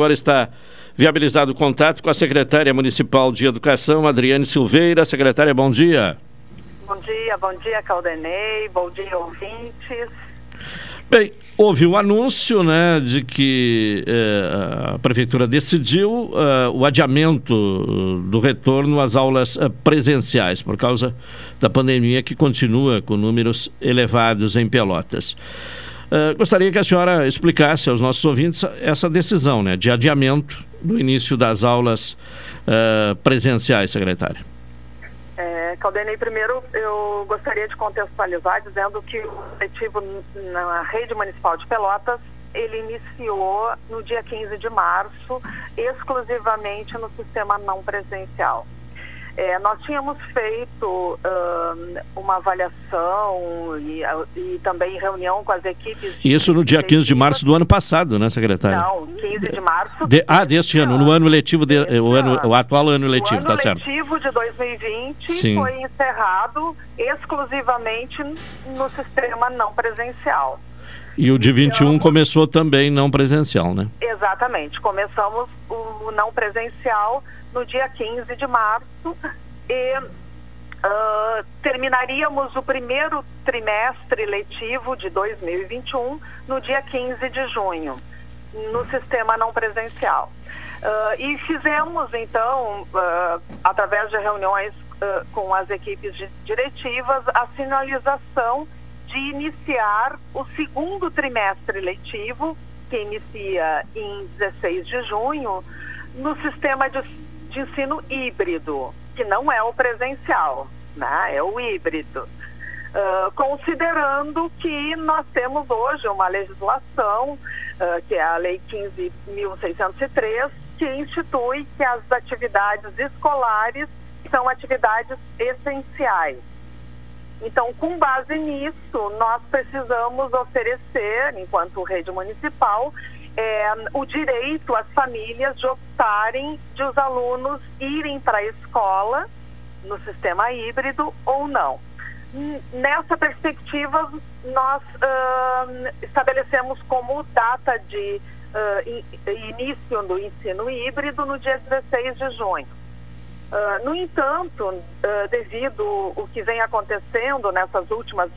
agora está viabilizado o contato com a secretária municipal de Educação, Adriane Silveira. Secretária, bom dia. Bom dia, bom dia, Caldenei, bom dia, ouvintes. Bem, houve o um anúncio né, de que eh, a Prefeitura decidiu eh, o adiamento do retorno às aulas eh, presenciais por causa da pandemia que continua com números elevados em Pelotas. Eh, gostaria que a senhora explicasse aos nossos ouvintes essa decisão né, de adiamento do início das aulas eh, presenciais, secretária. Caldenei, primeiro eu gostaria de contextualizar dizendo que o coletivo na rede municipal de Pelotas ele iniciou no dia 15 de março, exclusivamente no sistema não presencial. É, nós tínhamos feito uma avaliação e, e, também reunião com as equipes. Isso no dia 15 de março do ano passado, né, secretária? Não, 15 de março. De, ah, deste ano, no ano letivo, de, o, ano, o atual ano letivo, ano tá certo. O ano letivo de 2020 Sim. foi encerrado exclusivamente no sistema não presencial. E o de 21 então, começou também não presencial, né? Exatamente. Começamos o não presencial no dia 15 de março e uh, terminaríamos o primeiro trimestre letivo de 2021 no dia 15 de junho, no sistema não presencial. Uh, e fizemos, então, uh, através de reuniões com as equipes diretivas, a sinalização de iniciar o segundo trimestre letivo, que inicia em 16 de junho, no sistema de de ensino híbrido, que não é o presencial, né? é o híbrido. Uh, considerando que nós temos hoje uma legislação, uh, que é a Lei 15.603, que institui que as atividades escolares são atividades essenciais. Então, com base nisso, nós precisamos oferecer, enquanto rede municipal, é, o direito às famílias de optarem de os alunos irem para a escola no sistema híbrido ou não. Nessa perspectiva, nós uh, estabelecemos como data de uh, in, início do ensino híbrido no dia 16 de junho. Uh, no entanto, devido o que vem acontecendo nessas últimas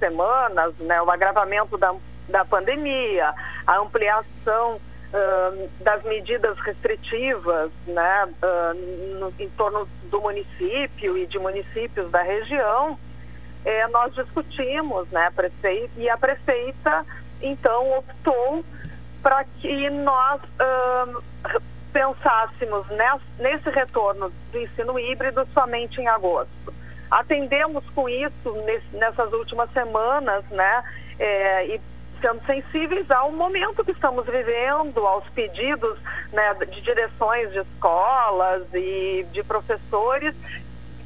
semanas, né, o agravamento da da pandemia, a ampliação uh, das medidas restritivas né, uh, no, em torno do município e de municípios da região, é, nós discutimos, né, prefeito, e a prefeita então optou para que nós uh, pensássemos nesse, retorno do ensino híbrido somente em agosto. Atendemos com isso nessas últimas semanas, né, é, e sendo sensíveis ao momento que estamos vivendo, aos pedidos né, de direções de escolas e de professores,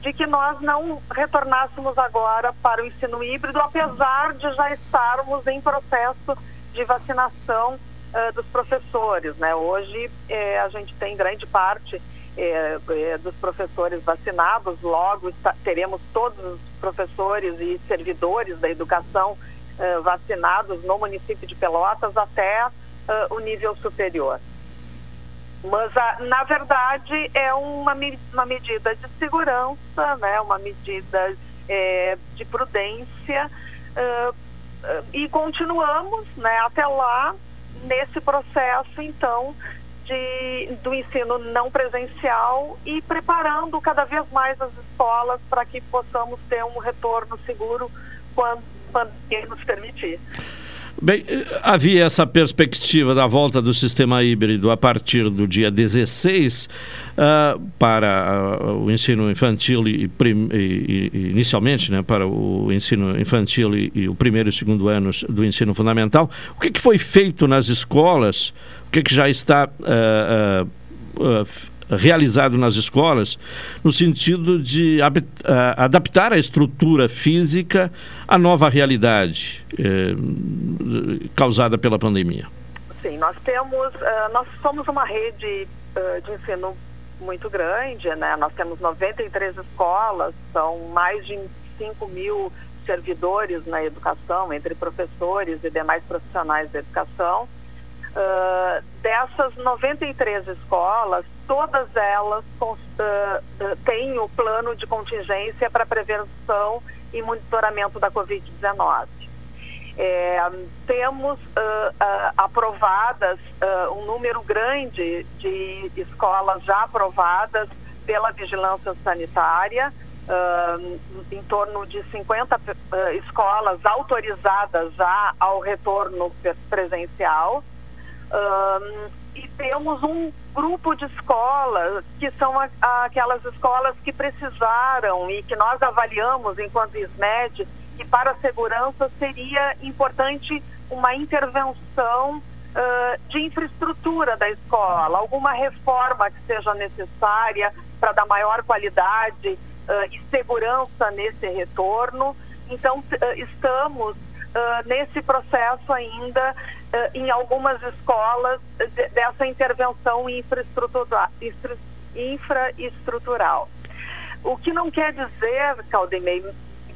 de que nós não retornássemos agora para o ensino híbrido, apesar de já estarmos em processo de vacinação uh, dos professores. Né? Hoje eh, a gente tem grande parte eh, eh, dos professores vacinados, logo teremos todos os professores e servidores da educação uh, vacinados no município de Pelotas até uh, o nível superior. Mas, uh, na verdade, é uma, uma medida de segurança, né, uma medida é, de prudência, e continuamos né, até lá nesse processo, então, de, do ensino não presencial e preparando cada vez mais as escolas para que possamos ter um retorno seguro quando pandemia nos permitir. Bem, havia essa perspectiva da volta do sistema híbrido a partir do dia 16 uh, para uh, o ensino infantil e, prim, e, e, inicialmente né, para o ensino infantil e, e, o primeiro e segundo anos do ensino fundamental. O que, que foi feito nas escolas? O que, que já está uh, realizado nas escolas, no sentido de adaptar a estrutura física à nova realidade eh, causada pela pandemia. Sim, nós temos, uh, nós somos uma rede uh, de ensino muito grande, né? Nós temos 93 escolas, são mais de 5 mil servidores na educação, entre professores e demais profissionais da educação. Uh, dessas 93 escolas, todas elas uh, uh, têm o plano de contingência para prevenção e monitoramento da Covid-19. É, temos aprovadas um número grande de escolas já aprovadas pela vigilância sanitária, em torno de 50 escolas autorizadas já ao retorno presencial e temos um grupo de escolas que são a, aquelas escolas que precisaram e que nós avaliamos enquanto SMED que para a segurança seria importante uma intervenção uh, de infraestrutura da escola, alguma reforma que seja necessária para dar maior qualidade uh, e segurança nesse retorno. Então, uh, estamos nesse processo ainda em algumas escolas de, dessa intervenção infraestrutura, infraestrutural. O que não quer dizer, Caldemei,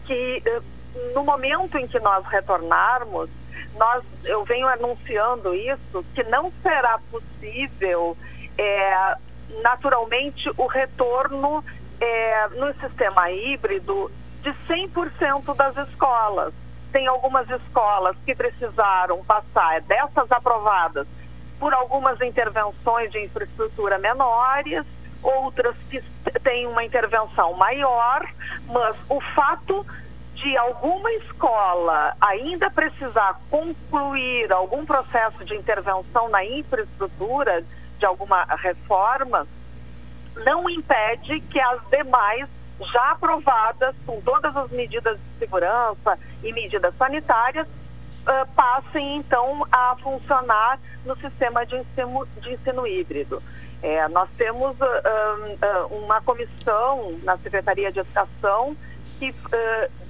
que uh, no momento em que nós retornarmos, nós, eu venho anunciando isso, que não será possível é, naturalmente o retorno é, no sistema híbrido de 100% das escolas tem algumas escolas que precisaram passar, dessas aprovadas, por algumas intervenções de infraestrutura menores, outras que têm uma intervenção maior, mas o fato de alguma escola ainda precisar concluir algum processo de intervenção na infraestrutura de alguma reforma não impede que as demais já aprovadas com todas as medidas de segurança e medidas sanitárias uh, passem então a funcionar no sistema de ensino, de ensino híbrido. É, nós temos uh, uh, uma comissão na Secretaria de Educação que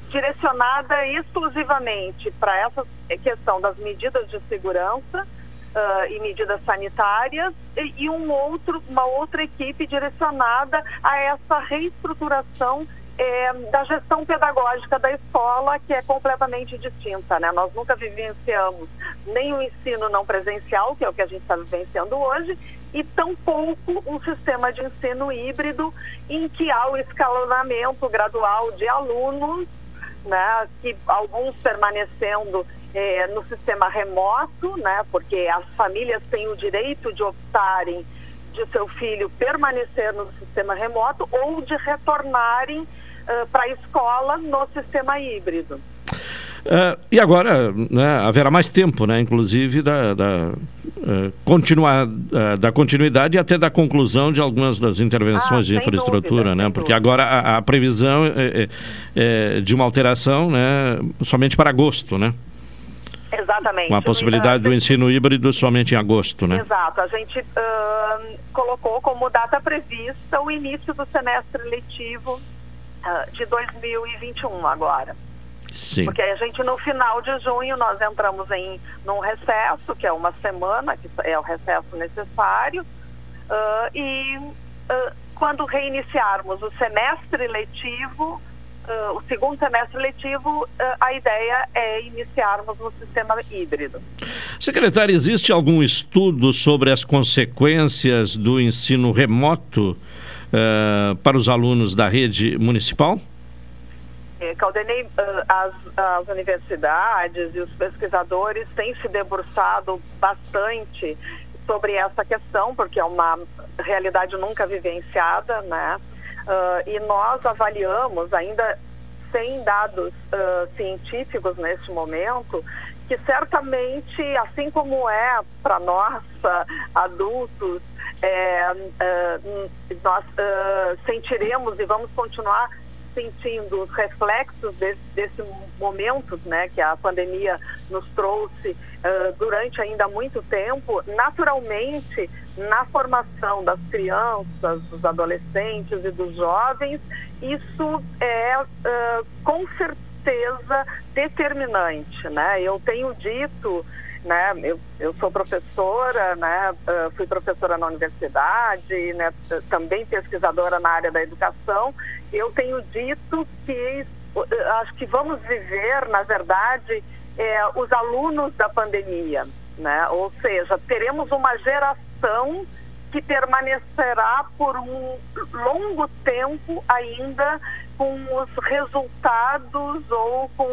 direcionada exclusivamente para essa questão das medidas de segurança uh, e medidas sanitárias e, e, um outro, uma outra equipe direcionada a essa reestruturação é, da gestão pedagógica da escola, que é completamente distinta. Né? Nós nunca vivenciamos nem o ensino não presencial, que é o que a gente está vivenciando hoje, e tampouco um sistema de ensino híbrido em que há o escalonamento gradual de alunos, né, que alguns permanecendo é, no sistema remoto, né, porque as famílias têm o direito de optarem de seu filho permanecer no sistema remoto ou de retornarem uh, para a escola no sistema híbrido. Uh, e agora né, haverá mais tempo, né, inclusive, da, da, uh, continuar, uh, da continuidade e até da conclusão de algumas das intervenções ah, de infraestrutura, dúvida, né? Porque dúvida. agora a, a previsão é, é, é, de uma alteração né, somente para agosto, né? Exatamente. Com a possibilidade do ensino híbrido somente em agosto, né? Exato. A gente uh, colocou como data prevista o início do semestre letivo uh, de 2021 agora. Sim. Porque a gente, no final de junho, nós entramos em num recesso, que é uma semana, que é o recesso necessário, uh, e quando reiniciarmos o semestre letivo, uh, o segundo semestre letivo, uh, a ideia é iniciarmos no sistema híbrido. Secretária, existe algum estudo sobre as consequências do ensino remoto uh, para os alunos da rede municipal? É, Caldenei, as, as universidades e os pesquisadores têm se debruçado bastante sobre essa questão, porque é uma realidade nunca vivenciada, né? Uh, e nós avaliamos, ainda sem dados uh, científicos neste momento, que certamente, assim como é para nós, adultos, é, uh, nós sentiremos e vamos continuar sentindo os reflexos desse, desse momento né, que a pandemia nos trouxe uh, durante ainda muito tempo, naturalmente, na formação das crianças, dos adolescentes e dos jovens, isso é uh, com certeza determinante. Né? Eu tenho dito né? Eu, eu sou professora, né? Uh, fui professora na universidade, né? Também pesquisadora na área da educação. Eu tenho dito que uh, acho que vamos viver, na verdade, é, os alunos da pandemia. né? Ou seja, teremos uma geração que permanecerá por um longo tempo ainda com os resultados ou com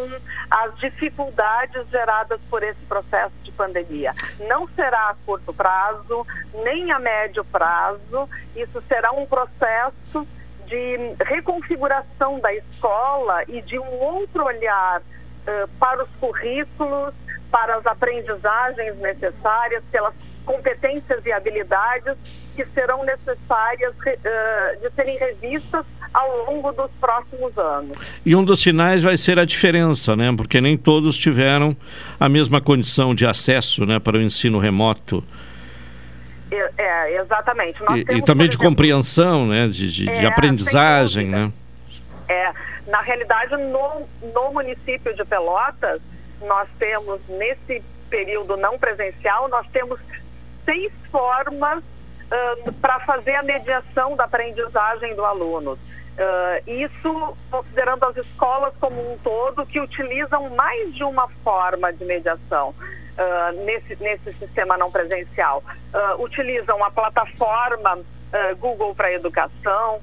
as dificuldades geradas por esse processo de pandemia. Não será a curto prazo, nem a médio prazo, isso será um processo de reconfiguração da escola e de um outro olhar uh, para os currículos, para as aprendizagens necessárias, pelas competências e habilidades que serão necessárias uh, de serem revistas ao longo dos próximos anos. E um dos sinais vai ser a diferença, né? Porque nem todos tiveram a mesma condição de acesso, né, para o ensino remoto. É, é exatamente. E, temos, e, também de exemplo, compreensão, né, de, de, é, de aprendizagem, né? É, na realidade, no, no município de Pelotas, nós temos nesse período não presencial, nós temos seis formas uh, para fazer a mediação da aprendizagem do aluno. Uh, isso considerando as escolas como um todo que utilizam mais de uma forma de mediação uh, nesse, nesse sistema não presencial. Uh, utilizam a plataforma Google para Educação,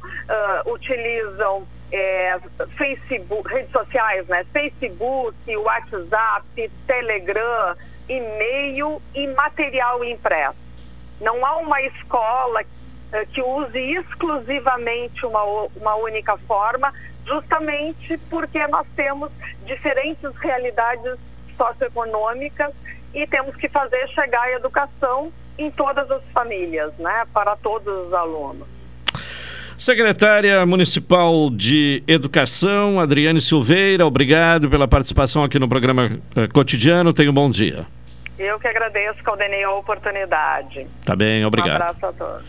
utilizam é, Facebook, redes sociais, né? Facebook, WhatsApp, Telegram, e-mail e material impresso. Não há uma escola uh, que use exclusivamente uma, uma única forma, justamente porque nós temos diferentes realidades socioeconômicas e temos que fazer chegar a educação em todas as famílias, né, para todos os alunos. Secretária Municipal de Educação, Adriane Silveira, obrigado pela participação aqui no programa uh, cotidiano. Tenha um bom dia. Eu que agradeço, Caldenei, a oportunidade. Tá bem, obrigado. Um abraço a todos.